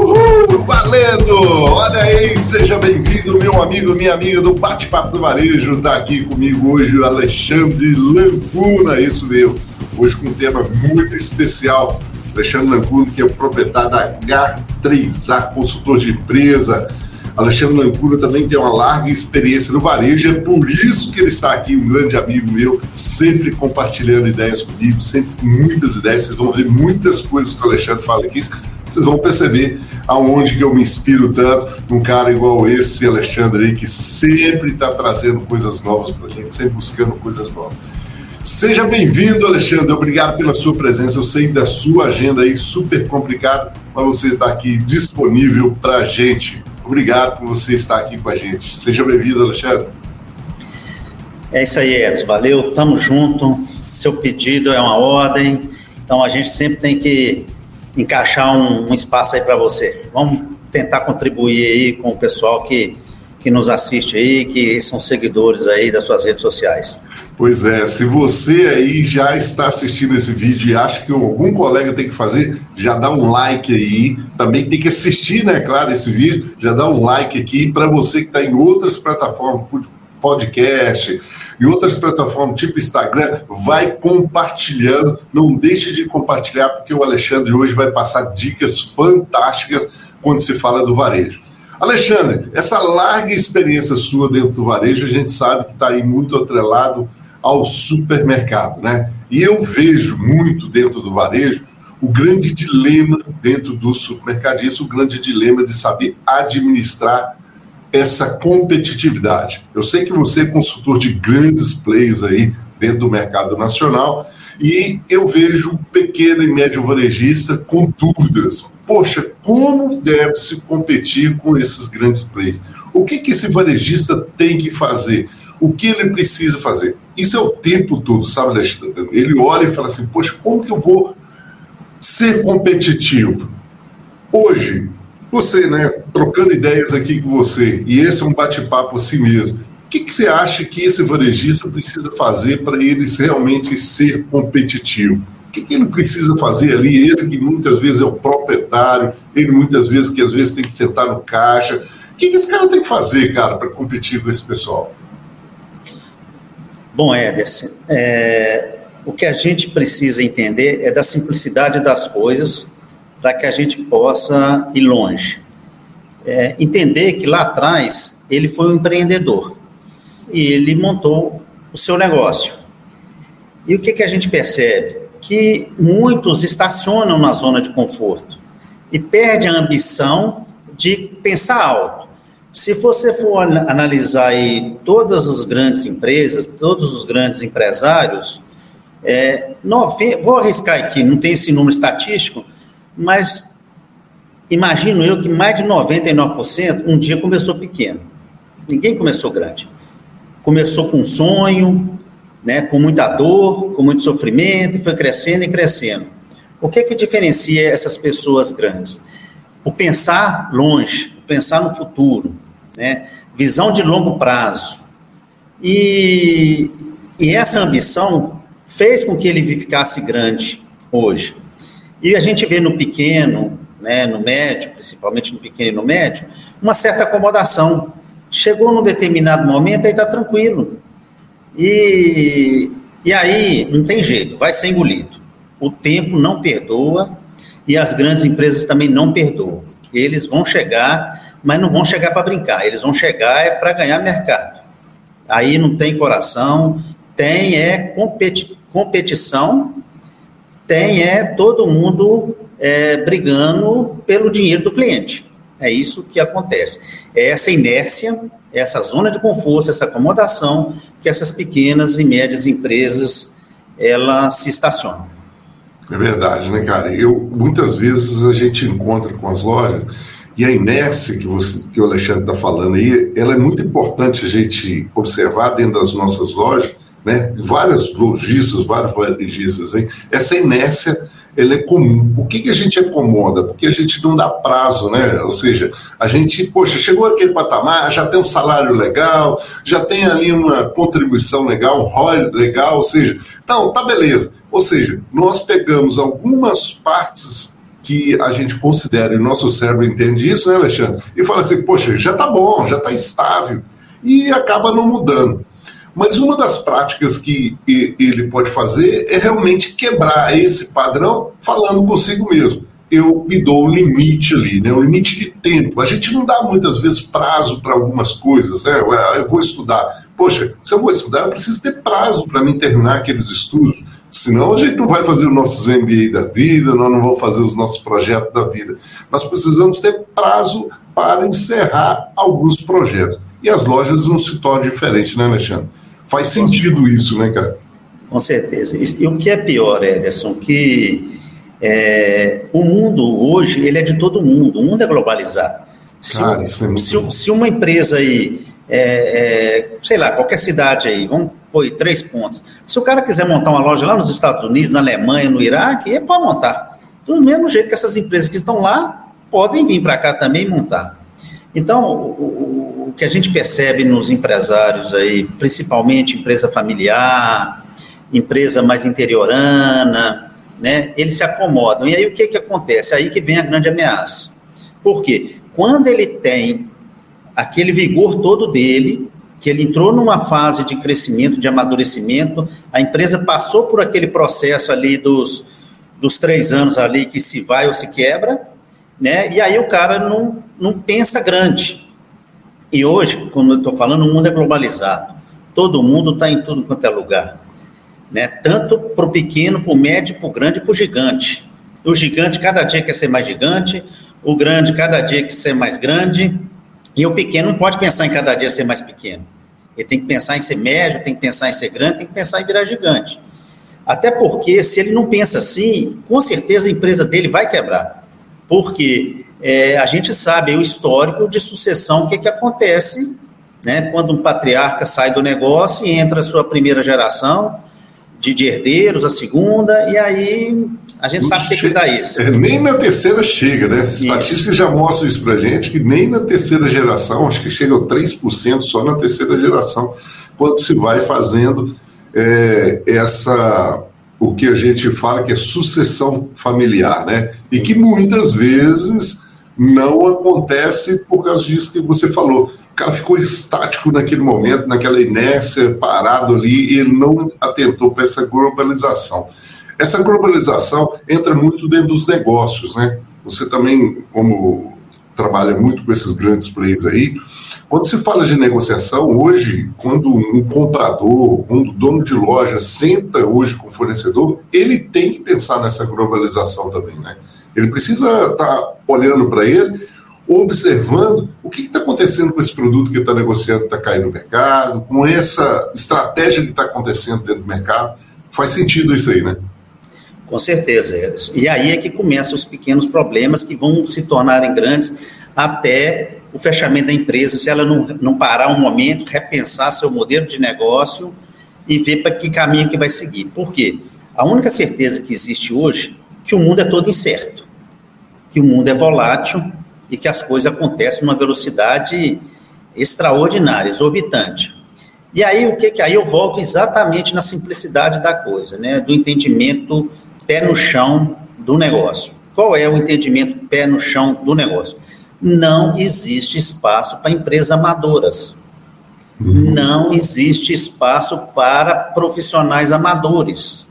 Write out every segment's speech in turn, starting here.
Uhul, valendo! Olha aí, seja bem-vindo, meu amigo, minha amiga do Bate-Papo do Varejo. Está aqui comigo hoje o Alexandre Lancuna, isso mesmo. Hoje com um tema muito especial. Alexandre Lancuna, que é proprietário da H3A, consultor de empresa. Alexandre Lancuna também tem uma larga experiência no varejo, é por isso que ele está aqui, um grande amigo meu, sempre compartilhando ideias comigo, sempre com muitas ideias. Vocês vão ver muitas coisas que o Alexandre fala aqui vocês vão perceber aonde que eu me inspiro tanto num cara igual esse Alexandre aí, que sempre está trazendo coisas novas para a gente, sempre buscando coisas novas. Seja bem-vindo, Alexandre. Obrigado pela sua presença. Eu sei da sua agenda aí super complicada, mas você está aqui disponível para a gente. Obrigado por você estar aqui com a gente. Seja bem-vindo, Alexandre. É isso aí, Edson. Valeu, tamo junto. Seu pedido é uma ordem. Então a gente sempre tem que encaixar um, um espaço aí para você. Vamos tentar contribuir aí com o pessoal que, que nos assiste aí, que são seguidores aí das suas redes sociais. Pois é, se você aí já está assistindo esse vídeo e acha que algum colega tem que fazer, já dá um like aí. Também tem que assistir, né, claro, esse vídeo. Já dá um like aqui para você que está em outras plataformas, podcast e outras plataformas tipo Instagram, vai compartilhando. Não deixe de compartilhar, porque o Alexandre hoje vai passar dicas fantásticas quando se fala do varejo. Alexandre, essa larga experiência sua dentro do varejo, a gente sabe que está aí muito atrelado ao supermercado, né? E eu vejo muito dentro do varejo o grande dilema dentro do supermercado, isso o grande dilema de saber administrar essa competitividade. Eu sei que você é consultor de grandes players aí dentro do mercado nacional e eu vejo o pequeno e médio varejista com dúvidas. Poxa, como deve se competir com esses grandes players? O que, que esse varejista tem que fazer? O que ele precisa fazer? Isso é o tempo todo, sabe, Alexandre? Ele olha e fala assim: Poxa, como que eu vou ser competitivo? Hoje, você, né, trocando ideias aqui com você, e esse é um bate-papo assim mesmo. O que, que você acha que esse varejista precisa fazer para ele realmente ser competitivo? O que, que, ele precisa fazer ali? Ele que muitas vezes é o proprietário, ele muitas vezes que às vezes tem que sentar no caixa. O que, que esse cara tem que fazer, cara, para competir com esse pessoal? Bom, Ederson, é, o que a gente precisa entender é da simplicidade das coisas para que a gente possa ir longe. É, entender que lá atrás ele foi um empreendedor e ele montou o seu negócio. E o que, que a gente percebe? Que muitos estacionam na zona de conforto e perdem a ambição de pensar alto. Se você for analisar aí todas as grandes empresas, todos os grandes empresários, é, nove, vou arriscar aqui, não tem esse número estatístico, mas imagino eu que mais de 99% um dia começou pequeno. Ninguém começou grande. Começou com um sonho, né, com muita dor, com muito sofrimento, e foi crescendo e crescendo. O que é que diferencia essas pessoas grandes? O pensar longe, o pensar no futuro, né, visão de longo prazo. E, e essa ambição fez com que ele ficasse grande hoje. E a gente vê no pequeno, né, no médio, principalmente no pequeno e no médio, uma certa acomodação. Chegou num determinado momento, aí está tranquilo. E, e aí, não tem jeito, vai ser engolido. O tempo não perdoa e as grandes empresas também não perdoam. Eles vão chegar, mas não vão chegar para brincar, eles vão chegar é para ganhar mercado. Aí não tem coração, tem é competi competição tem é todo mundo é, brigando pelo dinheiro do cliente. É isso que acontece. É essa inércia, essa zona de conforto, essa acomodação que essas pequenas e médias empresas elas se estacionam. É verdade, né, cara? Eu muitas vezes a gente encontra com as lojas e a inércia que, você, que o Alexandre está falando aí, ela é muito importante a gente observar dentro das nossas lojas, né? Várias lojistas, vários varejistas, hein? essa inércia ela é comum. Por que, que a gente acomoda? Porque a gente não dá prazo, né? Ou seja, a gente, poxa, chegou aquele patamar, já tem um salário legal, já tem ali uma contribuição legal, um ROI legal, ou seja, então, tá beleza. Ou seja, nós pegamos algumas partes que a gente considera, e o nosso cérebro entende isso, né, Alexandre? E fala assim, poxa, já está bom, já está estável, e acaba não mudando. Mas uma das práticas que ele pode fazer é realmente quebrar esse padrão falando consigo mesmo. Eu me dou o limite ali, né? o limite de tempo. A gente não dá muitas vezes prazo para algumas coisas, né? Eu vou estudar. Poxa, se eu vou estudar, eu preciso ter prazo para mim terminar aqueles estudos. Senão a gente não vai fazer os nossos MBA da vida, nós não vamos fazer os nossos projetos da vida. Nós precisamos ter prazo para encerrar alguns projetos. E as lojas não se tornam diferentes, né, Alexandre? Faz sentido isso, né, cara? Com certeza. E o que é pior, Ederson, que é, o mundo hoje ele é de todo mundo, o mundo é globalizado. Se, cara, isso é muito se, se uma empresa aí, é, é, sei lá, qualquer cidade aí, vamos pôr três pontos. Se o cara quiser montar uma loja lá nos Estados Unidos, na Alemanha, no Iraque, ele pode montar. Do mesmo jeito que essas empresas que estão lá podem vir para cá também montar. Então, o, o, que a gente percebe nos empresários aí, principalmente empresa familiar, empresa mais interiorana, né, eles se acomodam. E aí o que, que acontece? Aí que vem a grande ameaça. Por quê? Quando ele tem aquele vigor todo dele, que ele entrou numa fase de crescimento, de amadurecimento, a empresa passou por aquele processo ali dos, dos três anos ali que se vai ou se quebra, né? E aí o cara não, não pensa grande. E hoje, como eu estou falando, o mundo é globalizado. Todo mundo está em tudo quanto é lugar. Né? Tanto para o pequeno, para o médio, para o grande para o gigante. O gigante cada dia quer ser mais gigante, o grande cada dia quer ser mais grande, e o pequeno não pode pensar em cada dia ser mais pequeno. Ele tem que pensar em ser médio, tem que pensar em ser grande, tem que pensar em virar gigante. Até porque, se ele não pensa assim, com certeza a empresa dele vai quebrar porque é, a gente sabe o histórico de sucessão, o que, que acontece né, quando um patriarca sai do negócio e entra a sua primeira geração de, de herdeiros, a segunda, e aí a gente sabe o que, que dá isso. É, nem na terceira chega, né? Estatísticas já mostram isso para gente, que nem na terceira geração, acho que chega a 3% só na terceira geração, quando se vai fazendo é, essa o que a gente fala que é sucessão familiar, né? E que muitas vezes não acontece por causa disso que você falou. O cara ficou estático naquele momento, naquela inércia, parado ali, e não atentou para essa globalização. Essa globalização entra muito dentro dos negócios, né? Você também, como trabalha muito com esses grandes players aí. Quando se fala de negociação, hoje, quando um comprador, um dono de loja senta hoje com o fornecedor, ele tem que pensar nessa globalização também, né? Ele precisa estar tá olhando para ele, observando o que está acontecendo com esse produto que está negociando, está caindo no mercado, com essa estratégia que está acontecendo dentro do mercado. Faz sentido isso aí, né? Com certeza, Edson. E aí é que começam os pequenos problemas que vão se tornarem grandes até o fechamento da empresa, se ela não, não parar um momento, repensar seu modelo de negócio e ver para que caminho que vai seguir. Por quê? A única certeza que existe hoje é que o mundo é todo incerto, que o mundo é volátil e que as coisas acontecem numa velocidade extraordinária, exorbitante. E aí o que que aí eu volto exatamente na simplicidade da coisa, né, do entendimento pé no chão do negócio. Qual é o entendimento pé no chão do negócio? Não existe espaço para empresas amadoras. Não existe espaço para profissionais amadores.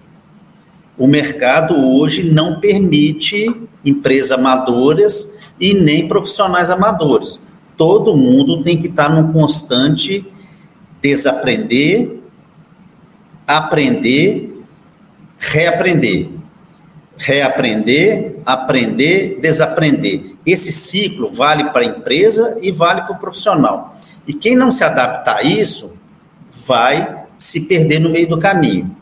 O mercado hoje não permite empresas amadoras e nem profissionais amadores. Todo mundo tem que estar num constante desaprender, aprender, reaprender reaprender, aprender, desaprender. Esse ciclo vale para a empresa e vale para o profissional. E quem não se adaptar a isso vai se perder no meio do caminho.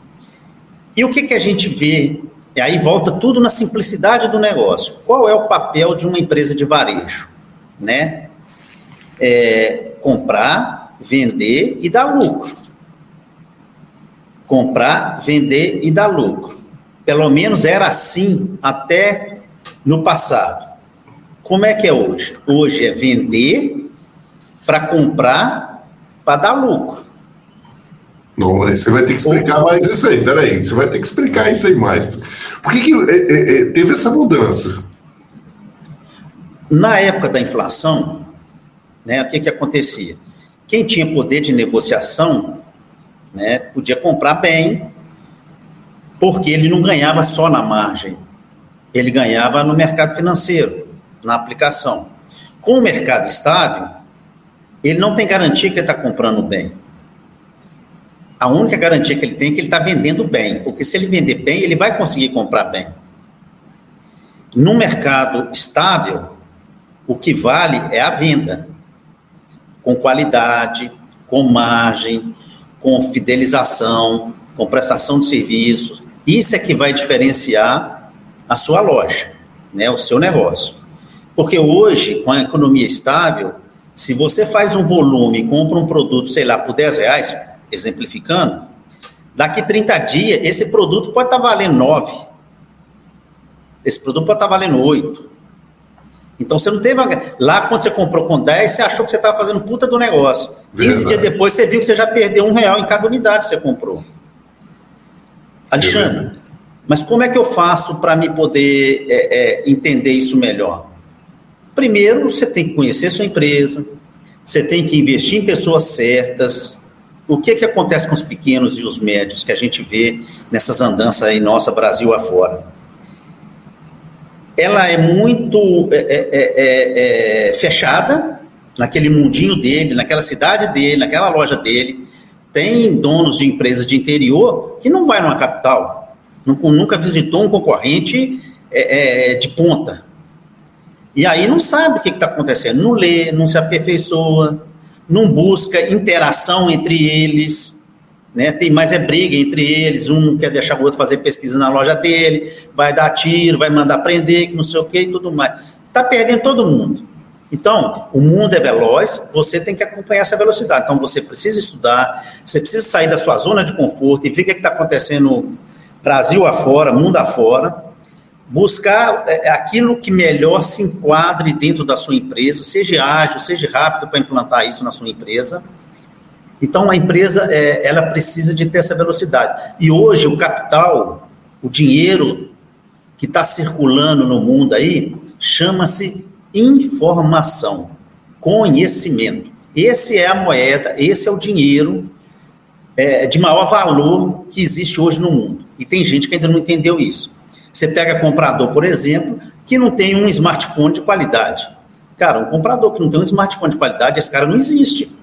E o que, que a gente vê? E aí volta tudo na simplicidade do negócio. Qual é o papel de uma empresa de varejo? Né? É comprar, vender e dar lucro. Comprar, vender e dar lucro. Pelo menos era assim até no passado. Como é que é hoje? Hoje é vender para comprar para dar lucro. Não, você vai ter que explicar mais isso aí. Peraí, você vai ter que explicar isso aí mais. Por que, que é, é, é, teve essa mudança? Na época da inflação, né, o que, que acontecia? Quem tinha poder de negociação né, podia comprar bem, porque ele não ganhava só na margem, ele ganhava no mercado financeiro, na aplicação. Com o mercado estável, ele não tem garantia que ele está comprando bem. A única garantia que ele tem é que ele está vendendo bem, porque se ele vender bem, ele vai conseguir comprar bem. No mercado estável, o que vale é a venda, com qualidade, com margem, com fidelização, com prestação de serviços. Isso é que vai diferenciar a sua loja, né, o seu negócio. Porque hoje, com a economia estável, se você faz um volume e compra um produto, sei lá, por 10 reais, exemplificando, daqui 30 dias, esse produto pode estar valendo 9. Esse produto pode estar valendo 8. Então você não teve. Lá quando você comprou com 10, você achou que você estava fazendo puta do negócio. 15 dias depois você viu que você já perdeu um real em cada unidade que você comprou. Alexandre, mas como é que eu faço para me poder é, é, entender isso melhor? Primeiro, você tem que conhecer sua empresa, você tem que investir em pessoas certas. O que, que acontece com os pequenos e os médios que a gente vê nessas andanças aí nossa Brasil afora? Ela é muito é, é, é, é, fechada naquele mundinho dele, naquela cidade dele, naquela loja dele. Tem donos de empresas de interior que não vai numa capital, nunca visitou um concorrente é, de ponta. E aí não sabe o que está acontecendo, não lê, não se aperfeiçoa, não busca interação entre eles, né? Tem mais é briga entre eles, um quer deixar o outro fazer pesquisa na loja dele, vai dar tiro, vai mandar prender, que não sei o que e tudo mais. Está perdendo todo mundo. Então, o mundo é veloz, você tem que acompanhar essa velocidade. Então, você precisa estudar, você precisa sair da sua zona de conforto e ver o que está acontecendo Brasil afora, mundo afora, buscar é, é, aquilo que melhor se enquadre dentro da sua empresa, seja ágil, seja rápido para implantar isso na sua empresa. Então, a empresa é, ela precisa de ter essa velocidade. E hoje, o capital, o dinheiro que está circulando no mundo aí, chama-se informação, conhecimento. Esse é a moeda, esse é o dinheiro é, de maior valor que existe hoje no mundo. E tem gente que ainda não entendeu isso. Você pega comprador, por exemplo, que não tem um smartphone de qualidade. Cara, um comprador que não tem um smartphone de qualidade, esse cara não existe.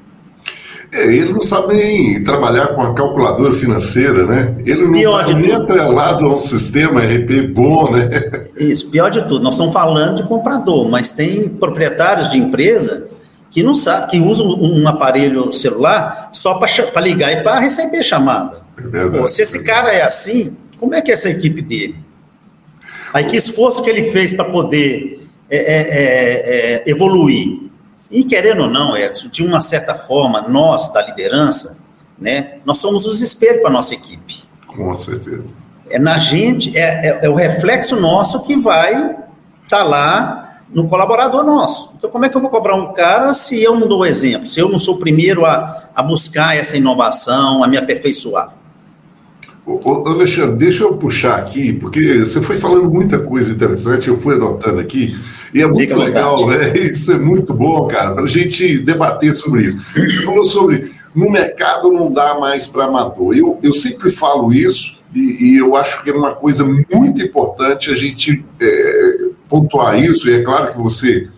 É, ele não sabe nem trabalhar com a calculadora financeira, né? Ele não está nem atrelado a um sistema RP bom, né? Isso, pior de tudo, nós estamos falando de comprador, mas tem proprietários de empresa que não sabe, que usam um aparelho celular só para ligar e para receber chamada. É verdade, Pô, se esse cara é assim, como é que é essa equipe dele? Aí que esforço que ele fez para poder é, é, é, é, evoluir. E querendo ou não, Edson, de uma certa forma, nós da liderança, né, nós somos os espelhos para a nossa equipe. Com certeza. É na gente, é, é, é o reflexo nosso que vai estar tá lá no colaborador nosso. Então, como é que eu vou cobrar um cara se eu não dou exemplo, se eu não sou o primeiro a, a buscar essa inovação, a me aperfeiçoar? Ô, Alexandre, deixa eu puxar aqui, porque você foi falando muita coisa interessante, eu fui anotando aqui, e é muito legal, né? Isso é muito bom, cara, para a gente debater sobre isso. Você falou sobre no mercado não dá mais para amador. Eu, eu sempre falo isso, e, e, eu acho que é uma coisa muito importante a gente é, pontuar isso, e é claro que você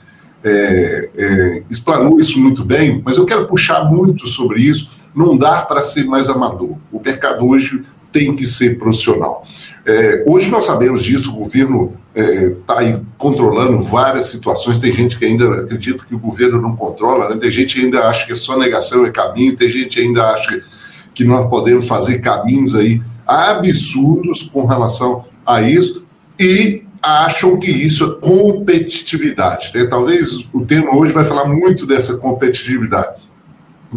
é, é, explanou isso muito bem, mas eu quero puxar muito sobre isso. Não dá para ser mais amador. O mercado hoje tem que ser profissional. É, hoje nós sabemos disso, o governo está é, aí controlando várias situações. Tem gente que ainda acredita que o governo não controla, né? tem gente que ainda acha que é só negação é caminho, tem gente que ainda acha que nós podemos fazer caminhos aí absurdos com relação a isso e acham que isso é competitividade. Né? Talvez o tema hoje vai falar muito dessa competitividade.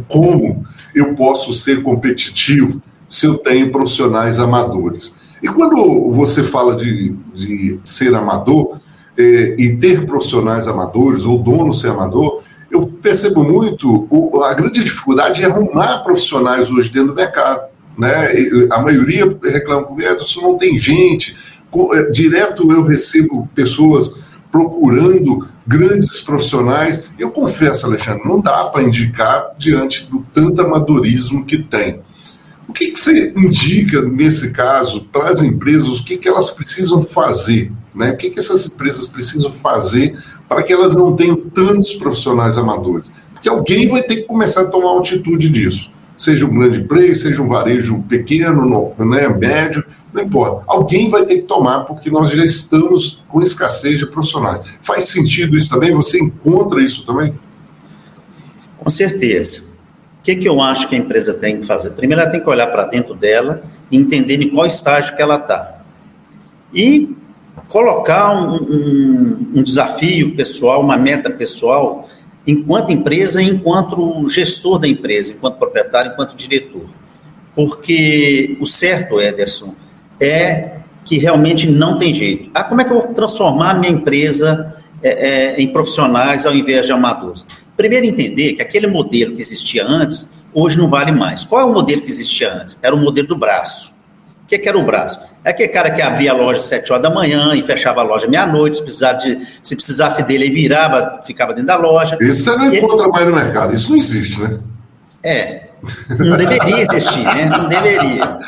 Como eu posso ser competitivo se eu tenho profissionais amadores. E quando você fala de, de ser amador é, e ter profissionais amadores, ou dono ser amador, eu percebo muito o, a grande dificuldade é arrumar profissionais hoje dentro do mercado. Né? A maioria reclama comigo, isso não tem gente. É, direto eu recebo pessoas procurando grandes profissionais. Eu confesso, Alexandre, não dá para indicar diante do tanto amadorismo que tem. O que, que você indica nesse caso para as empresas? O que, que elas precisam fazer? Né? O que, que essas empresas precisam fazer para que elas não tenham tantos profissionais amadores? Porque alguém vai ter que começar a tomar uma atitude disso. Seja um grande player, seja um varejo pequeno, né, médio, não importa. Alguém vai ter que tomar, porque nós já estamos com escassez de profissionais. Faz sentido isso também? Você encontra isso também? Com certeza. O que, que eu acho que a empresa tem que fazer? Primeiro, ela tem que olhar para dentro dela e entender em qual estágio que ela está. E colocar um, um, um, desafio pessoal, uma meta pessoal, enquanto empresa enquanto gestor da empresa, enquanto proprietário, enquanto diretor. Porque o certo, Ederson, é que realmente não tem jeito. Ah, como é que eu vou transformar minha empresa é, é, em profissionais ao invés de amadores? Primeiro, entender que aquele modelo que existia antes, hoje não vale mais. Qual é o modelo que existia antes? Era o modelo do braço. O que, que era o braço? É aquele cara que abria a loja às 7 horas da manhã e fechava a loja meia-noite, se, de, se precisasse dele, ele virava, ficava dentro da loja. Isso você não encontra ele... mais no mercado, isso não existe, né? É, não deveria existir, né? Não deveria.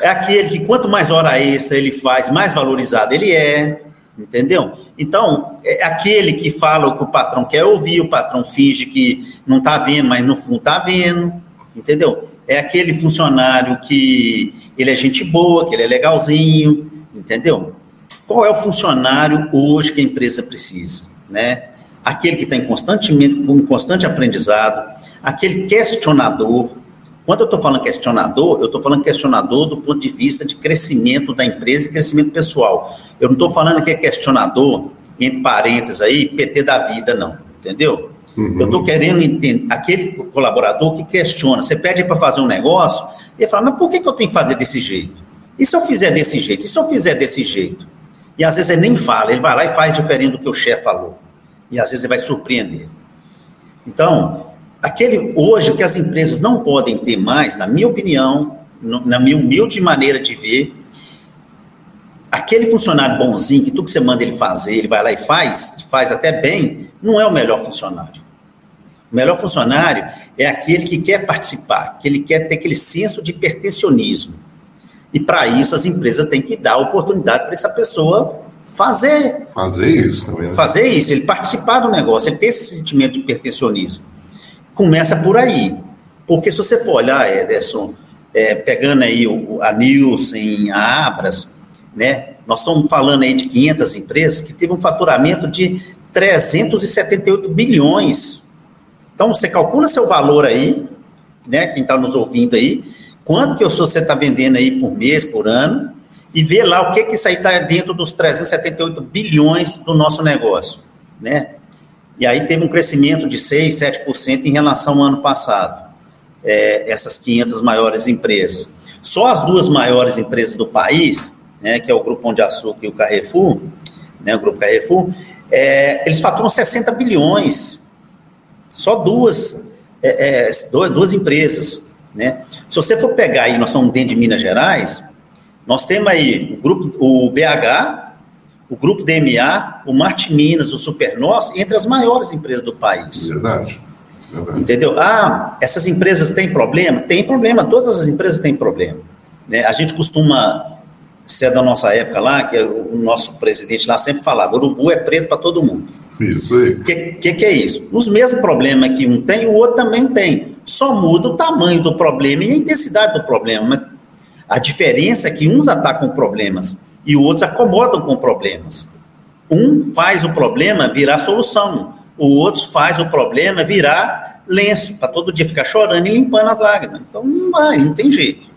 É aquele que quanto mais hora extra ele faz, mais valorizado ele é, entendeu? Então, é aquele que fala o que o patrão quer ouvir, o patrão finge que não está vendo, mas no fundo está vendo, entendeu? É aquele funcionário que ele é gente boa, que ele é legalzinho, entendeu? Qual é o funcionário hoje que a empresa precisa, né? Aquele que está em, constantemente, em constante aprendizado, aquele questionador, quando eu estou falando questionador, eu estou falando questionador do ponto de vista de crescimento da empresa e crescimento pessoal. Eu não estou falando que é questionador, entre parênteses aí, PT da vida, não. Entendeu? Uhum. Eu estou querendo entender aquele colaborador que questiona. Você pede para fazer um negócio ele fala, mas por que, que eu tenho que fazer desse jeito? E se eu fizer desse jeito? E se eu fizer desse jeito? E às vezes ele nem fala, ele vai lá e faz diferente do que o chefe falou. E às vezes ele vai surpreender. Então, aquele hoje o que as empresas não podem ter mais, na minha opinião, na minha humilde maneira de ver, aquele funcionário bonzinho que tudo que você manda ele fazer, ele vai lá e faz, faz até bem, não é o melhor funcionário. O melhor funcionário é aquele que quer participar, que ele quer ter aquele senso de pertencionismo. E para isso as empresas têm que dar oportunidade para essa pessoa fazer. Fazer isso também. Né? Fazer isso, ele participar do negócio, ele ter esse sentimento de pertencionismo. Começa por aí. Porque se você for olhar, Ederson, é, pegando aí o, a Nielsen, a Abras, né, nós estamos falando aí de 500 empresas que teve um faturamento de 378 bilhões. Então, você calcula seu valor aí, né, quem está nos ouvindo aí, quanto que você está vendendo aí por mês, por ano, e vê lá o que que isso aí está dentro dos 378 bilhões do nosso negócio, né? E aí teve um crescimento de 6, 7% em relação ao ano passado, é, essas 500 maiores empresas. Só as duas maiores empresas do país, né, que é o Grupo Pão de Açúcar e o Carrefour, né, o Grupo Carrefour, é, eles faturam 60 bilhões. Só duas, é, é duas empresas. Né? Se você for pegar aí, nós estamos dentro de Minas Gerais, nós temos aí o grupo, o BH, o Grupo DMA, o Marte Minas, o Supernós, entre as maiores empresas do país. Verdade. Verdade. Entendeu? Ah, essas empresas têm problema? Tem problema, todas as empresas têm problema. Né? A gente costuma, se é da nossa época lá, que o nosso presidente lá sempre falava, urubu é preto para todo mundo. Isso aí. O que, que, que, é isso? Os mesmos problemas que um tem, o outro também tem. Só muda o tamanho do problema e a intensidade do problema. A diferença é que uns atacam problemas e outros acomodam com problemas. Um faz o problema virar solução, o outro faz o problema virar lenço, para todo dia ficar chorando e limpando as lágrimas. Então não vai, não tem jeito.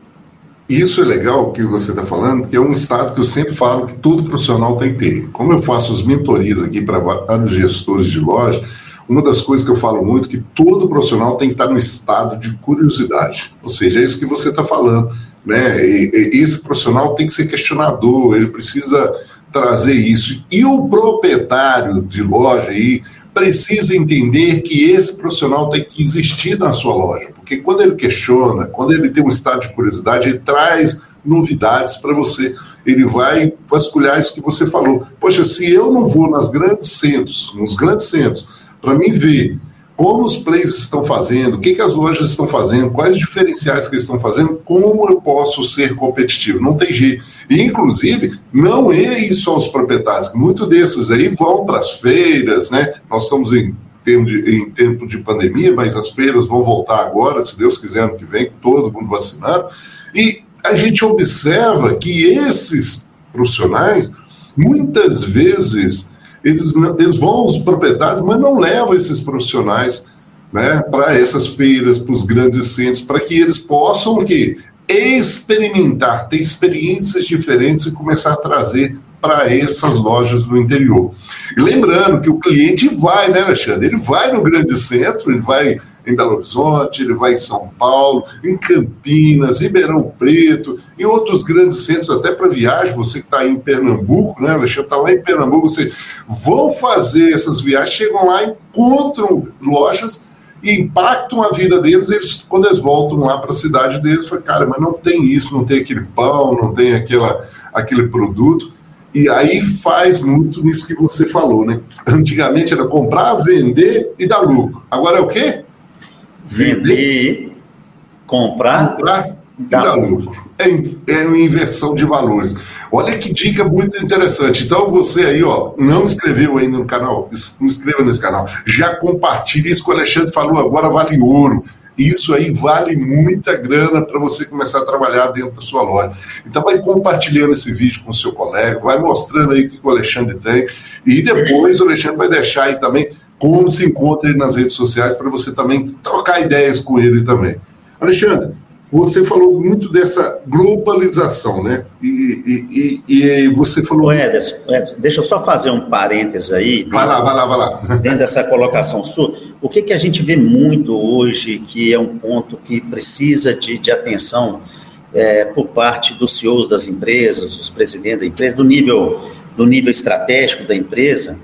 Isso é legal que você está falando, porque é um estado que eu sempre falo que todo profissional tem que ter. Como eu faço as mentorias aqui para vários gestores de loja, uma das coisas que eu falo muito é que todo profissional tem que estar no estado de curiosidade. Ou seja, é isso que você está falando. Né? E, e esse profissional tem que ser questionador, ele precisa trazer isso. E o proprietário de loja aí precisa entender que esse profissional tem que existir na sua loja, porque quando ele questiona, quando ele tem um estado de curiosidade, ele traz novidades para você. ele vai vasculhar isso que você falou. Poxa, se eu não vou nas grandes centros, nos grandes centros, para mim ver como os players estão fazendo, o que, que as lojas estão fazendo, quais diferenciais que eles estão fazendo, como eu posso ser competitivo. Não tem jeito. E, inclusive, não é isso aos proprietários, muitos desses aí vão para as feiras, né? Nós estamos em tempo, de, em tempo de pandemia, mas as feiras vão voltar agora, se Deus quiser, ano que vem, todo mundo vacinado. E a gente observa que esses profissionais, muitas vezes, eles, eles vão aos proprietários, mas não levam esses profissionais né, para essas feiras, para os grandes centros, para que eles possam experimentar, ter experiências diferentes e começar a trazer para essas lojas do interior. E lembrando que o cliente vai, né, Alexandre? Ele vai no grande centro, ele vai em Belo Horizonte, ele vai em São Paulo, em Campinas, Ribeirão Preto, em outros grandes centros, até para viagem, você que está em Pernambuco, né, Alexandre, está lá em Pernambuco, você vão fazer essas viagens, chegam lá, encontram lojas e impactam a vida deles, eles, quando eles voltam lá para a cidade deles, falam, cara, mas não tem isso, não tem aquele pão, não tem aquela, aquele produto, e aí faz muito nisso que você falou, né? Antigamente era comprar, vender e dar lucro. Agora é o quê? Vender, comprar, comprar e dar lucro. É, é uma inversão de valores. Olha que dica muito interessante. Então você aí, ó, não inscreveu ainda no canal, inscreva nesse canal. Já compartilhe isso que o Alexandre falou agora, vale ouro. Isso aí vale muita grana para você começar a trabalhar dentro da sua loja. Então vai compartilhando esse vídeo com o seu colega, vai mostrando aí o que o Alexandre tem. E depois o Alexandre vai deixar aí também como se encontra ele nas redes sociais para você também trocar ideias com ele também. Alexandre, você falou muito dessa globalização, né? E, e, e você falou. Ederson, Ederson, deixa eu só fazer um parênteses aí. Vai lá, vai lá, vai lá. Dentro dessa colocação sua, o que, que a gente vê muito hoje, que é um ponto que precisa de, de atenção é, por parte dos CEOs das empresas, dos presidentes da empresa, do nível, do nível estratégico da empresa,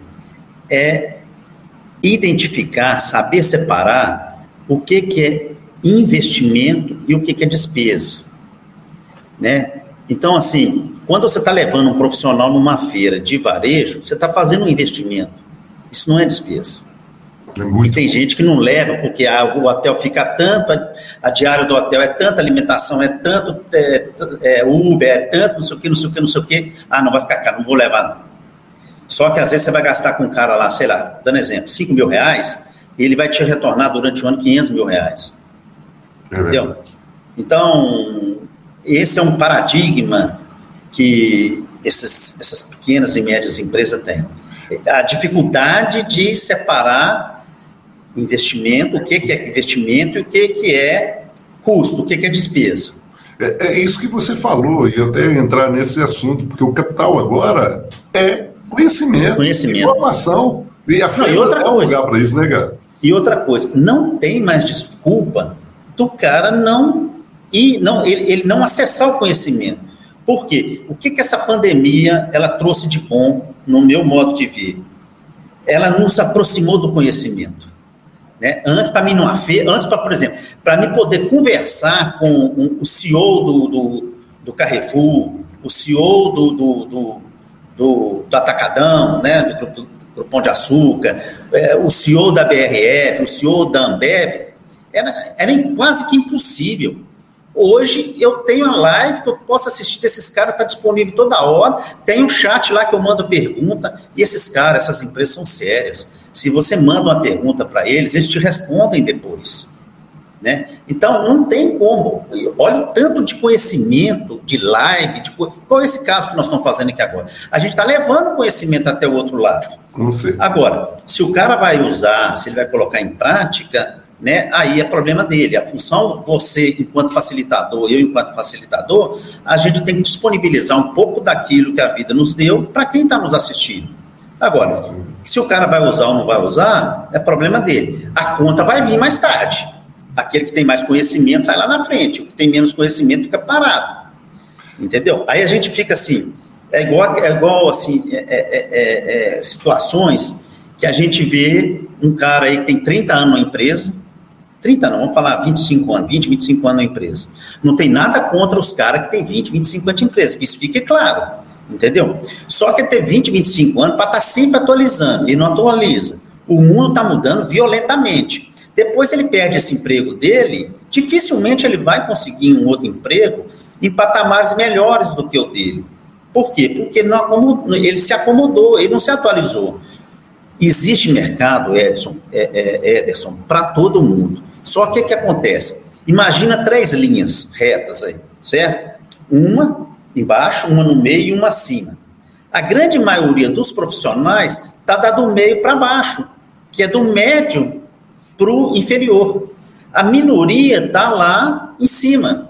é identificar, saber separar o que, que é investimento e o que é despesa, né? Então, assim, quando você está levando um profissional numa feira de varejo, você está fazendo um investimento. Isso não é despesa. É e tem gente que não leva, porque ah, o hotel fica tanto, a, a diária do hotel é tanta alimentação, é tanto é, é, Uber, é tanto não sei o que, não sei o que, não sei o que. Ah, não vai ficar caro, não vou levar não. Só que às vezes você vai gastar com um cara lá, sei lá, dando exemplo, 5 mil reais, e ele vai te retornar durante o ano 500 mil reais. É Entendeu? Então, esse é um paradigma que esses, essas pequenas e médias empresas têm. A dificuldade de separar investimento, o que, que é investimento e o que, que é custo, o que, que é despesa. É, é, isso que você falou, e até entrar nesse assunto, porque o capital agora é conhecimento, conhecimento. informação. E a feira é um lugar para isso, né, cara? E outra coisa, não tem mais desculpa do cara não e não ele, ele não acessar o conhecimento. Por quê? O que, que essa pandemia ela trouxe de bom no meu modo de ver? Ela nos aproximou do conhecimento. Né? Antes, para mim, numa feira, antes, para, por exemplo, para mim poder conversar com um, o CEO do, do, do, Carrefour, o CEO do, do, do, do, do Atacadão, né? do, do, do Pão de Açúcar, é, o CEO da BRF, o CEO da Ambev, era, era quase que impossível. Hoje eu tenho a live que eu posso assistir desses caras, está disponível toda hora. Tem um chat lá que eu mando pergunta, e esses caras, essas empresas são sérias. Se você manda uma pergunta para eles, eles te respondem depois. Né? Então, não tem como. Olha o tanto de conhecimento, de live, de qual é esse caso que nós estamos fazendo aqui agora? A gente está levando conhecimento até o outro lado. Agora, se o cara vai usar, se ele vai colocar em prática, né, aí é problema dele. A função, você, enquanto facilitador, eu, enquanto facilitador, a gente tem que disponibilizar um pouco daquilo que a vida nos deu para quem está nos assistindo. Agora, Sim. se o cara vai usar ou não vai usar, é problema dele. A conta vai vir mais tarde. Aquele que tem mais conhecimento sai lá na frente, o que tem menos conhecimento fica parado. Entendeu? Aí a gente fica assim, é igual, é igual assim, é, é, é, é situações que a gente vê um cara aí que tem 30 anos na empresa, 30 não, vamos falar 25 anos, 20, 25 anos na empresa. Não tem nada contra os caras que têm 20, 25 anos de empresa, que isso fique claro, entendeu? Só que ter 20, 25 anos para estar tá sempre atualizando, e não atualiza. O mundo está mudando violentamente. Depois ele perde esse emprego dele, dificilmente ele vai conseguir um outro emprego em patamares melhores do que o dele. Por quê? Porque acomodou, ele se acomodou, ele não se atualizou. Existe mercado, Edson, é, é, Ederson, para todo mundo. Só que o que acontece? Imagina três linhas retas aí, certo? Uma embaixo, uma no meio e uma acima. A grande maioria dos profissionais está do meio para baixo, que é do médio para o inferior. A minoria está lá em cima,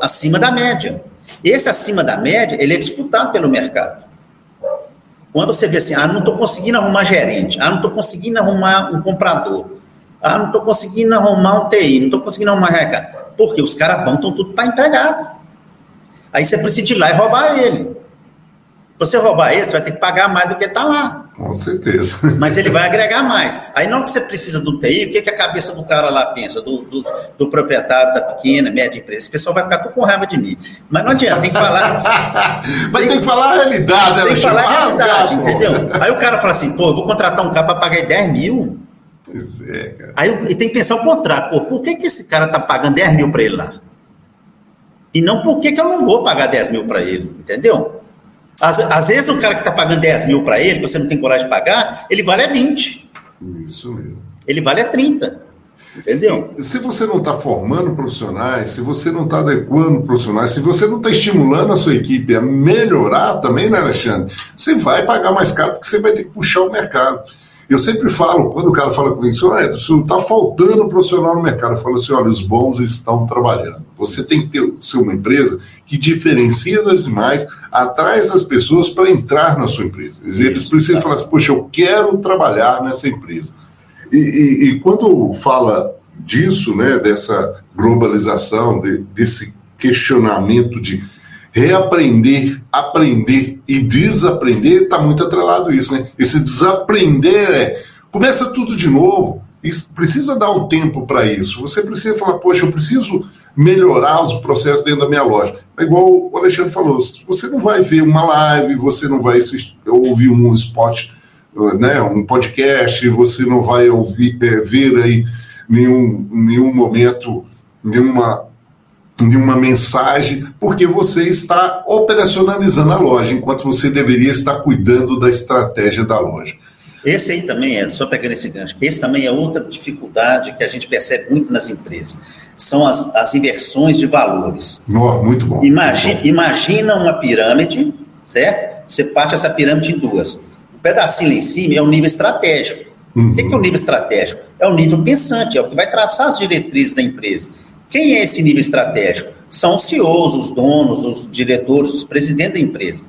acima da média. Esse acima da média, ele é disputado pelo mercado. Quando você vê assim, ah, não estou conseguindo arrumar gerente, ah, não estou conseguindo arrumar um comprador, ah, não estou conseguindo arrumar um TI, não estou conseguindo arrumar RH. Porque os caras bons estão tudo para empregado. Aí você precisa ir lá e roubar ele. Para você roubar ele, você vai ter que pagar mais do que está lá. Com certeza. Mas ele vai agregar mais. Aí não que você precisa do TI, o que, que a cabeça do cara lá pensa, do, do, do proprietário da pequena, média empresa? Esse pessoal vai ficar tudo com raiva de mim. Mas não adianta, tem que falar. Mas tem, tem, que falar a realidade, Tem que falar a realidade, entendeu? Aí o cara fala assim, pô, eu vou contratar um cara para pagar 10 mil. Pois é, cara. Aí tem que pensar o contrário. Pô, por que, que esse cara tá pagando 10 mil para ele lá? E não por que, que eu não vou pagar 10 mil para ele, entendeu? Às, às vezes o cara que está pagando 10 mil para ele, que você não tem coragem de pagar, ele vale a 20. Isso mesmo. Ele vale a 30. Entendeu? Se você não está formando profissionais, se você não está adequando profissionais, se você não está estimulando a sua equipe a melhorar também, né, Alexandre? Você vai pagar mais caro porque você vai ter que puxar o mercado. Eu sempre falo, quando o cara fala comigo, assim, oh, Edson, está faltando profissional no mercado. Eu falo assim: olha, os bons estão trabalhando. Você tem que ter, ser uma empresa que diferencia das demais, atrai as pessoas para entrar na sua empresa. Eles precisam falar assim: poxa, eu quero trabalhar nessa empresa. E, e, e quando fala disso, né, dessa globalização, de, desse questionamento de reaprender, aprender e desaprender, está muito atrelado isso, né? Esse desaprender é, começa tudo de novo, e precisa dar um tempo para isso. Você precisa falar, poxa, eu preciso melhorar os processos dentro da minha loja. É igual o Alexandre falou, você não vai ver uma live, você não vai ouvir um spot, né, um podcast, você não vai ouvir, é, ver aí nenhum, nenhum momento, nenhuma de uma mensagem, porque você está operacionalizando a loja, enquanto você deveria estar cuidando da estratégia da loja. Esse aí também é, só pegando esse gancho, esse também é outra dificuldade que a gente percebe muito nas empresas. São as, as inversões de valores. Oh, muito bom. Imagina, muito bom. imagina uma pirâmide, certo? Você parte essa pirâmide em duas. O pedacinho lá em cima é o nível estratégico. Uhum. O que é o nível estratégico? É o nível pensante, é o que vai traçar as diretrizes da empresa. Quem é esse nível estratégico? São os CEOs, os donos, os diretores, os presidentes da empresa.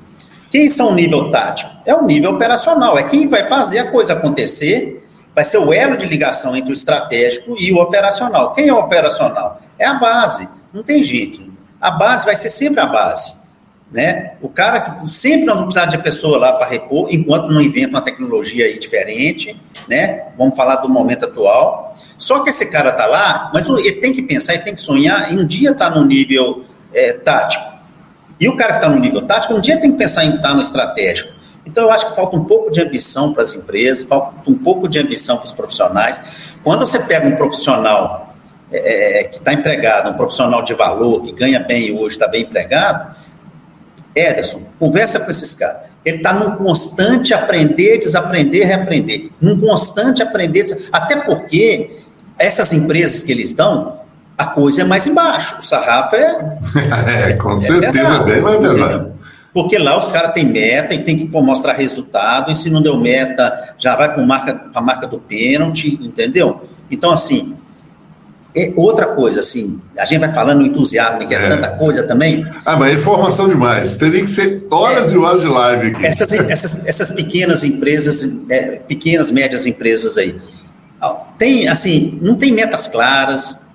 Quem são o nível tático? É o nível operacional, é quem vai fazer a coisa acontecer, vai ser o elo de ligação entre o estratégico e o operacional. Quem é o operacional? É a base, não tem jeito. A base vai ser sempre a base. Né? O cara que sempre nós vamos precisar de pessoa lá para repor, enquanto não inventa uma tecnologia aí diferente, né? Vamos falar do momento atual. Só que esse cara tá lá, mas ele tem que pensar, ele tem que sonhar em um dia tá no nível é, tático. E o cara que está no nível tático, um dia tem que pensar em estar tá no estratégico. Então, eu acho que falta um pouco de ambição para as empresas, falta um pouco de ambição para os profissionais. Quando você pega um profissional é, é que está empregado, um profissional de valor, que ganha bem hoje, está bem empregado, Ederson, conversa com esses caras. Ele está num constante aprender, desaprender, reaprender. Num constante aprender, até porque essas empresas que eles dão, a coisa é mais embaixo. O sarrafo é. é, com é certeza, pesado, bem mais pesado. Porque lá os caras têm meta e tem que mostrar resultado, e se não deu meta, já vai para a marca, marca do pênalti, entendeu? Então, assim, é outra coisa, assim, a gente vai falando entusiasmo, que é, é, tanta coisa também. Ah, mas é informação demais. Teria que ser horas é, e horas de live aqui. Essas, essas, essas pequenas empresas, é, pequenas, médias empresas aí, tem, assim, não tem metas claras.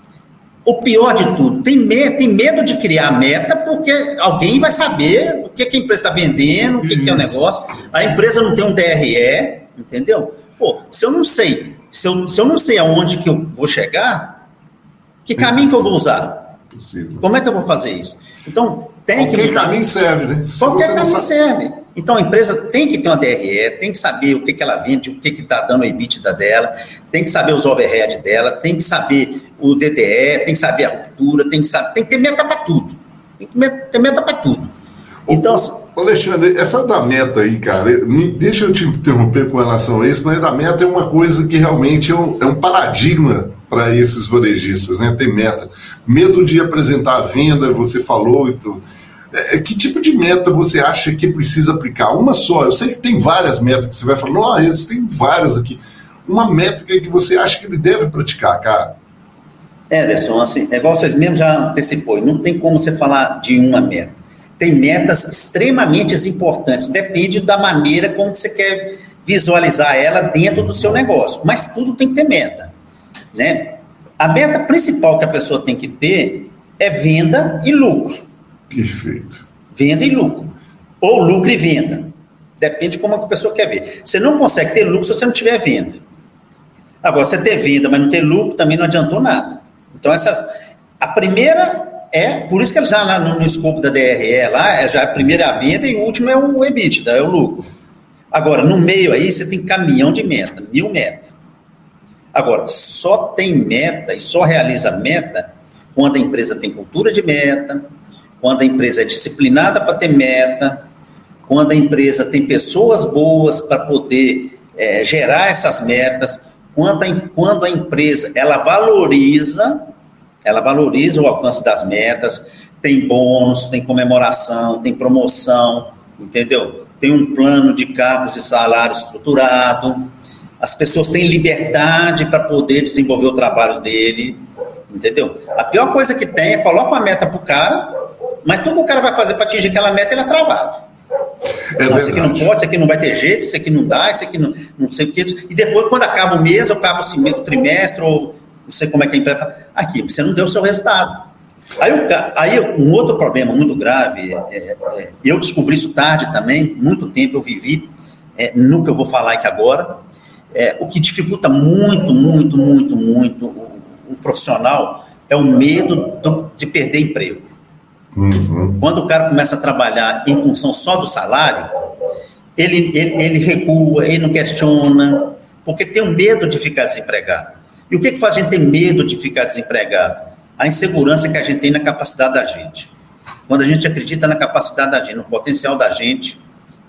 O pior de tudo, tem, me, tem medo de criar meta porque alguém vai saber o que, que a empresa está vendendo, o que, que, é o negócio. A empresa não tem um DRE, entendeu? Pô, se eu não sei, se eu, se eu não sei aonde que eu vou chegar, Que caminho que eu vou usar? Possível. Como é que eu vou fazer isso? Então, tem Qualquer que... caminho serve, né? Se Qualquer caminho sabe... serve. Então, a empresa tem que ter uma DRE, tem que saber o que, que ela vende, o que está dando o EBITDA dela, tem que saber os overhead dela, tem que saber o DDE, tem que saber a ruptura, tem que saber, tem que ter meta para tudo. Tem que ter meta para tudo. Então, Ô, Alexandre, essa da meta aí, cara, deixa eu te interromper com relação a isso, mas da meta é uma coisa que realmente é um, é um paradigma para esses varejistas, né? Ter meta. Medo de apresentar a venda, você falou e tudo. É, é, que tipo de meta você acha que precisa aplicar? Uma só. Eu sei que tem várias metas que você vai falar, não, eles têm várias aqui. Uma métrica que você acha que ele deve praticar, cara? É, Ederson, assim, é igual você mesmo já antecipou, não tem como você falar de uma meta. Tem metas extremamente importantes, depende da maneira como você quer visualizar ela dentro do seu negócio, mas tudo tem que ter meta, né? A meta principal que a pessoa tem que ter é venda e lucro. Perfeito. Venda e lucro. Ou lucro e venda. Depende de como a pessoa quer ver. Você não consegue ter lucro se você não tiver venda. Agora, você ter venda, mas não ter lucro, também não adiantou nada. Então, essas, a primeira é, por isso que já lá no, no escopo da DRE, lá, é já a primeira é a venda e o último é o EBITDA, é o lucro. Agora, no meio aí, você tem caminhão de meta, mil meta. Agora, só tem meta e só realiza meta quando a empresa tem cultura de meta, quando a empresa é disciplinada para ter meta, quando a empresa tem pessoas boas para poder é, gerar essas metas, quando a, quando a empresa ela valoriza, ela valoriza o alcance das metas, tem bônus, tem comemoração, tem promoção, entendeu? Tem um plano de cargos e salário estruturado, as pessoas têm liberdade para poder desenvolver o trabalho dele, entendeu? A pior coisa que tem é coloca uma meta para o cara, mas tudo que o cara vai fazer para atingir aquela meta, ele é travado. É não, isso aqui não pode, isso aqui não vai ter jeito, isso aqui não dá, isso aqui não, não sei o que. E depois, quando acaba o mês, ou acaba o trimestre, ou não sei como é que a empresa fala, aqui, você não deu o seu resultado. Aí, o, aí um outro problema muito grave, é, é, é, eu descobri isso tarde também, muito tempo eu vivi, é, nunca eu vou falar aqui agora, é, o que dificulta muito, muito, muito, muito o, o profissional é o medo do, de perder emprego. Uhum. Quando o cara começa a trabalhar em função só do salário, ele, ele, ele recua, ele não questiona, porque tem um medo de ficar desempregado. E o que, que faz a gente ter medo de ficar desempregado? A insegurança que a gente tem na capacidade da gente. Quando a gente acredita na capacidade da gente, no potencial da gente,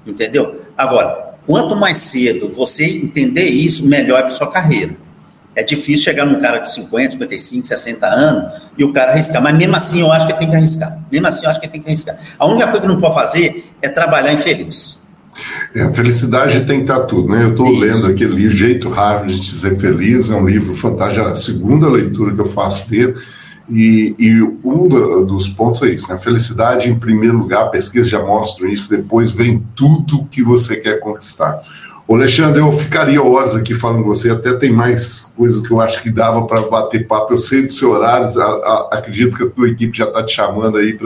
entendeu? Agora, quanto mais cedo você entender isso, melhor é para sua carreira. É difícil chegar num cara de 50, 55, 60 anos e o cara arriscar. Mas mesmo assim eu acho que tem que arriscar. Mesmo assim eu acho que tem que arriscar. A única coisa que não pode fazer é trabalhar infeliz. É, felicidade tem que estar tudo, né? Eu estou lendo aquele livro, Jeito Raro de Ser Feliz, é um livro fantástico, a segunda leitura que eu faço dele. E, e um dos pontos é isso, né? Felicidade, em primeiro lugar, pesquisa já mostra isso, depois vem tudo que você quer conquistar. Ô Alexandre, eu ficaria horas aqui falando com você, até tem mais coisas que eu acho que dava para bater papo. Eu sei do seu horário, a, a, acredito que a tua equipe já está te chamando aí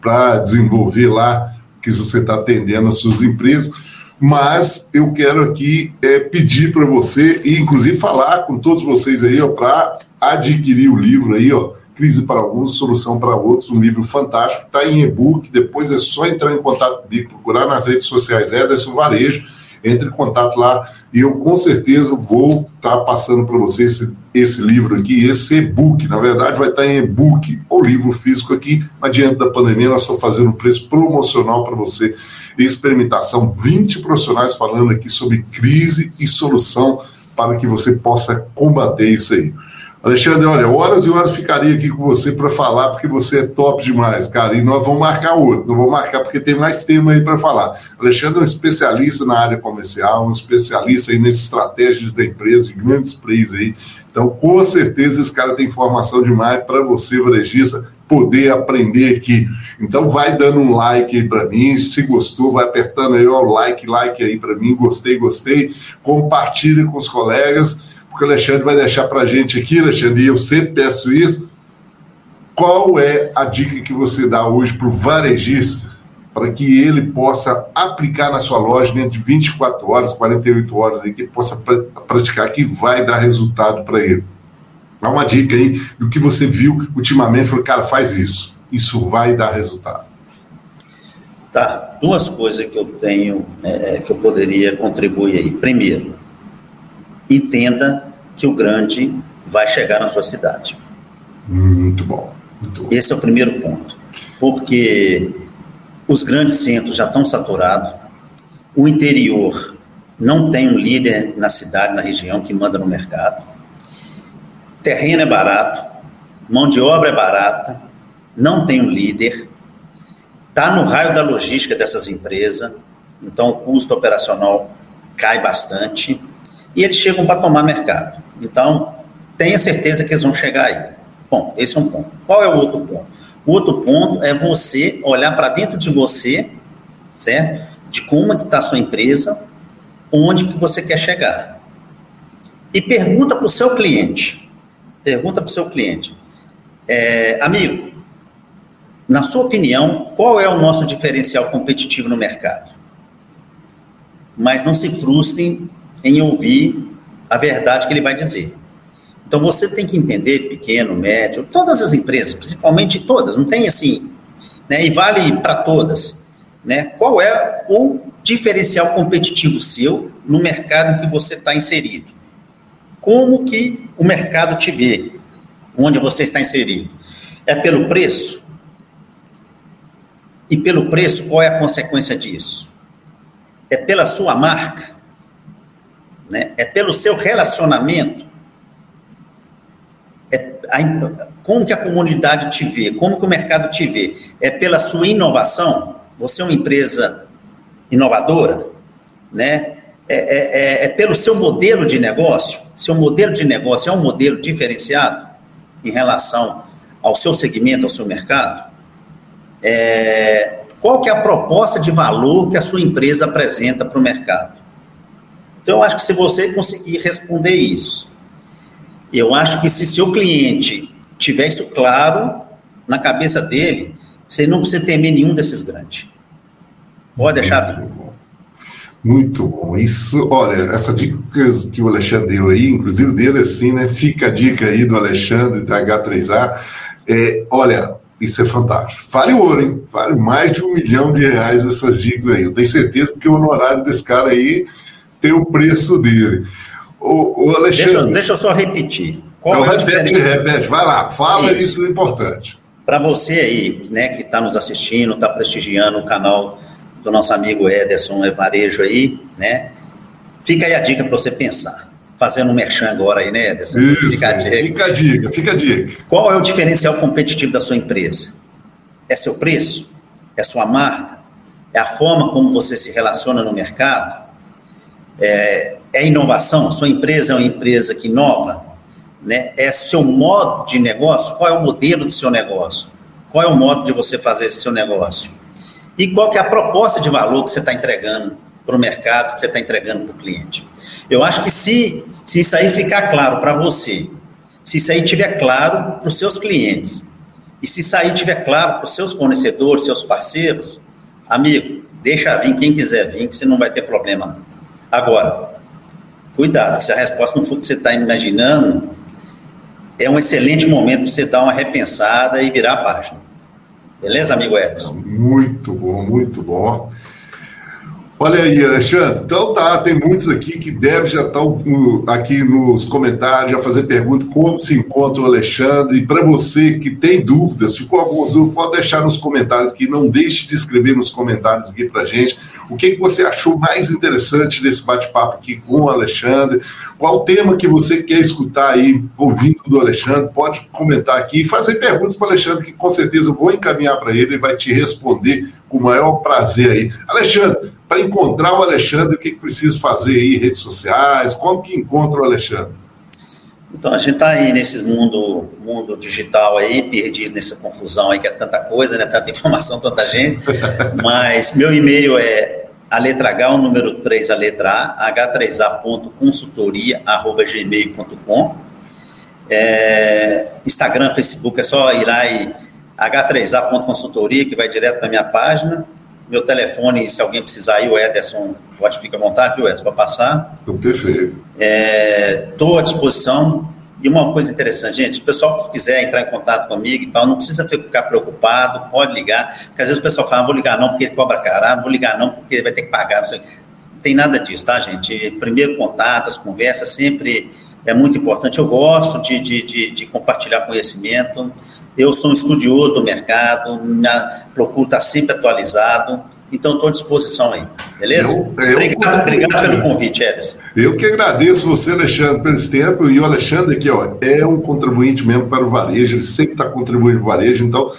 para desenvolver lá, que você está atendendo as suas empresas. Mas eu quero aqui é, pedir para você, e inclusive falar com todos vocês aí, para adquirir o livro aí, ó, Crise para alguns, Solução para outros, um livro fantástico, está em e-book, depois é só entrar em contato comigo, procurar nas redes sociais Ederson Varejo, entre em contato lá e eu com certeza vou estar tá passando para você esse, esse livro aqui, esse e-book. Na verdade, vai estar tá em e-book ou livro físico aqui, mas diante da pandemia, nós estamos fazendo um preço promocional para você. Experimentação, 20 profissionais falando aqui sobre crise e solução para que você possa combater isso aí. Alexandre, olha, horas e horas ficaria aqui com você para falar, porque você é top demais, cara. E nós vamos marcar outro, não vamos marcar porque tem mais tema aí para falar. Alexandre é um especialista na área comercial, um especialista aí nas estratégias da empresa, de grandes players aí. Então, com certeza, esse cara tem informação demais para você, varejista, poder aprender aqui. Então, vai dando um like aí para mim. Se gostou, vai apertando aí o like, like aí para mim. Gostei, gostei. Compartilhe com os colegas que o Alexandre vai deixar para a gente aqui, Alexandre, e eu sempre peço isso. Qual é a dica que você dá hoje para o varejista para que ele possa aplicar na sua loja dentro de 24 horas, 48 horas, e que possa praticar, que vai dar resultado para ele? Dá uma dica aí do que você viu ultimamente. Falou, cara, faz isso. Isso vai dar resultado. Tá, duas coisas que eu tenho, é, é, que eu poderia contribuir aí. Primeiro, entenda que o grande vai chegar na sua cidade. Muito bom. Muito bom. Esse é o primeiro ponto. Porque os grandes centros já estão saturados, o interior não tem um líder na cidade, na região, que manda no mercado. Terreno é barato, mão de obra é barata, não tem um líder, está no raio da logística dessas empresas, então o custo operacional cai bastante e eles chegam para tomar mercado. Então, tenha certeza que eles vão chegar aí. Bom, esse é um ponto. Qual é o outro ponto? O outro ponto é você olhar para dentro de você, certo? De como é que está a sua empresa, onde que você quer chegar. E pergunta para o seu cliente, pergunta para o seu cliente, é, amigo, na sua opinião, qual é o nosso diferencial competitivo no mercado? Mas não se frustrem em ouvir a verdade que ele vai dizer. Então você tem que entender, pequeno, médio, todas as empresas, principalmente todas, não tem assim, né, e vale para todas, né? Qual é o diferencial competitivo seu no mercado em que você está inserido? Como que o mercado te vê, onde você está inserido? É pelo preço? E pelo preço, qual é a consequência disso? É pela sua marca? Né? É pelo seu relacionamento? É a, como que a comunidade te vê? Como que o mercado te vê? É pela sua inovação? Você é uma empresa inovadora, né? É, é, é, é, pelo seu modelo de negócio. Seu modelo de negócio é um modelo diferenciado em relação ao seu segmento, ao seu mercado. É, qual que é a proposta de valor que a sua empresa apresenta para o mercado? Então, eu acho que se você conseguir responder isso, eu acho que se seu cliente tiver isso claro na cabeça dele, você não precisa temer nenhum desses grandes. Pode deixar vir. Muito bom. Isso, olha, essa dica que o Alexandre deu aí, inclusive dele assim, né? Fica a dica aí do Alexandre da H3A. É, olha, isso é fantástico. Vale ouro, hein? Vale mais de um milhão de reais essas dicas aí. Eu tenho certeza porque o honorário desse cara aí tem o preço dele. O, o Alexandre. Deixa, deixa, eu só repetir. Qual então, é repete, repete, vai lá, fala isso, isso é importante. Para você aí, né, que está nos assistindo, está prestigiando o canal do nosso amigo Ederson Evarejo aí, né? Fica aí a dica para você pensar. Fazendo um merchan agora aí, né, Ederson? Isso, fica a, dica. fica a dica, fica a dica. Qual é o diferencial competitivo da sua empresa? É seu preço? É sua marca? É a forma como você se relaciona no mercado? É, é inovação? Sua empresa é uma empresa que inova? Né? É seu modo de negócio? Qual é o modelo do seu negócio? Qual é o modo de você fazer esse seu negócio? E qual que é a proposta de valor que você está entregando para o mercado, que você está entregando para o cliente? Eu acho que se, se isso aí ficar claro para você, se isso aí estiver claro para os seus clientes, e se isso aí estiver claro para os seus fornecedores, seus parceiros, amigo, deixa vir quem quiser vir, que você não vai ter problema. Agora, cuidado, se a resposta não for o que você está imaginando, é um excelente momento para você dar uma repensada e virar a página. Beleza, amigo Edson? Muito bom, muito bom. Olha aí, Alexandre. Então tá, tem muitos aqui que devem já estar aqui nos comentários, já fazer pergunta como se encontra o Alexandre. E para você que tem dúvidas, ficou algumas dúvidas, pode deixar nos comentários aqui. Não deixe de escrever nos comentários aqui para gente. O que, você achou mais interessante desse bate-papo aqui com o Alexandre? Qual tema que você quer escutar aí, ouvindo do Alexandre? Pode comentar aqui e fazer perguntas para o Alexandre, que com certeza eu vou encaminhar para ele e vai te responder com o maior prazer aí. Alexandre, para encontrar o Alexandre, o que, que precisa fazer aí, redes sociais? Como que encontra o Alexandre? Então, a gente está aí nesse mundo, mundo digital aí, perdido nessa confusão aí, que é tanta coisa, né? Tanta informação, tanta gente. Mas meu e-mail é a letra H, o número 3, a letra A, h3a.consultoria.gmail.com. É, Instagram, Facebook, é só ir lá e h3a.consultoria, que vai direto para minha página. Meu telefone, se alguém precisar aí, o Ederson, pode ficar à vontade, viu, Ederson, para passar. Perfeito. Estou é, à disposição E uma coisa interessante, gente, o pessoal que quiser entrar em contato comigo e tal, não precisa ficar preocupado, pode ligar, porque às vezes o pessoal fala, ah, vou ligar não porque ele cobra caro, ah, vou ligar não porque vai ter que pagar, não sei. tem nada disso, tá, gente? Primeiro contato, as conversas sempre é muito importante. Eu gosto de, de, de, de compartilhar conhecimento, eu sou um estudioso do mercado, minha procuro está sempre atualizado, então, estou à disposição aí, beleza? Eu, eu obrigado, obrigado pelo convite, Ederson. Eu que agradeço você, Alexandre, por esse tempo. E o Alexandre aqui, ó, é um contribuinte mesmo para o varejo, ele sempre está contribuindo para o varejo, então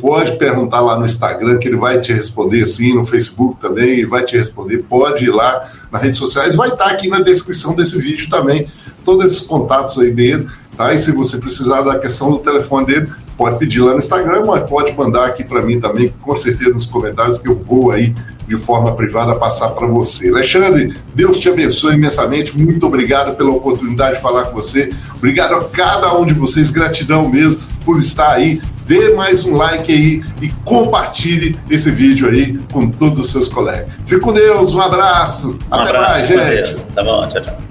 pode perguntar lá no Instagram, que ele vai te responder, sim, no Facebook também, ele vai te responder. Pode ir lá nas redes sociais, vai estar tá aqui na descrição desse vídeo também, todos esses contatos aí dele, tá? E se você precisar da questão do telefone dele, pode pedir lá no Instagram, mas pode mandar aqui para mim também, com certeza nos comentários que eu vou aí de forma privada passar para você. Alexandre, Deus te abençoe imensamente. Muito obrigado pela oportunidade de falar com você. Obrigado a cada um de vocês, gratidão mesmo por estar aí. Dê mais um like aí e compartilhe esse vídeo aí com todos os seus colegas. Fique com Deus, um abraço. Um Até abraço, mais, gente. Tá bom, tchau, tchau.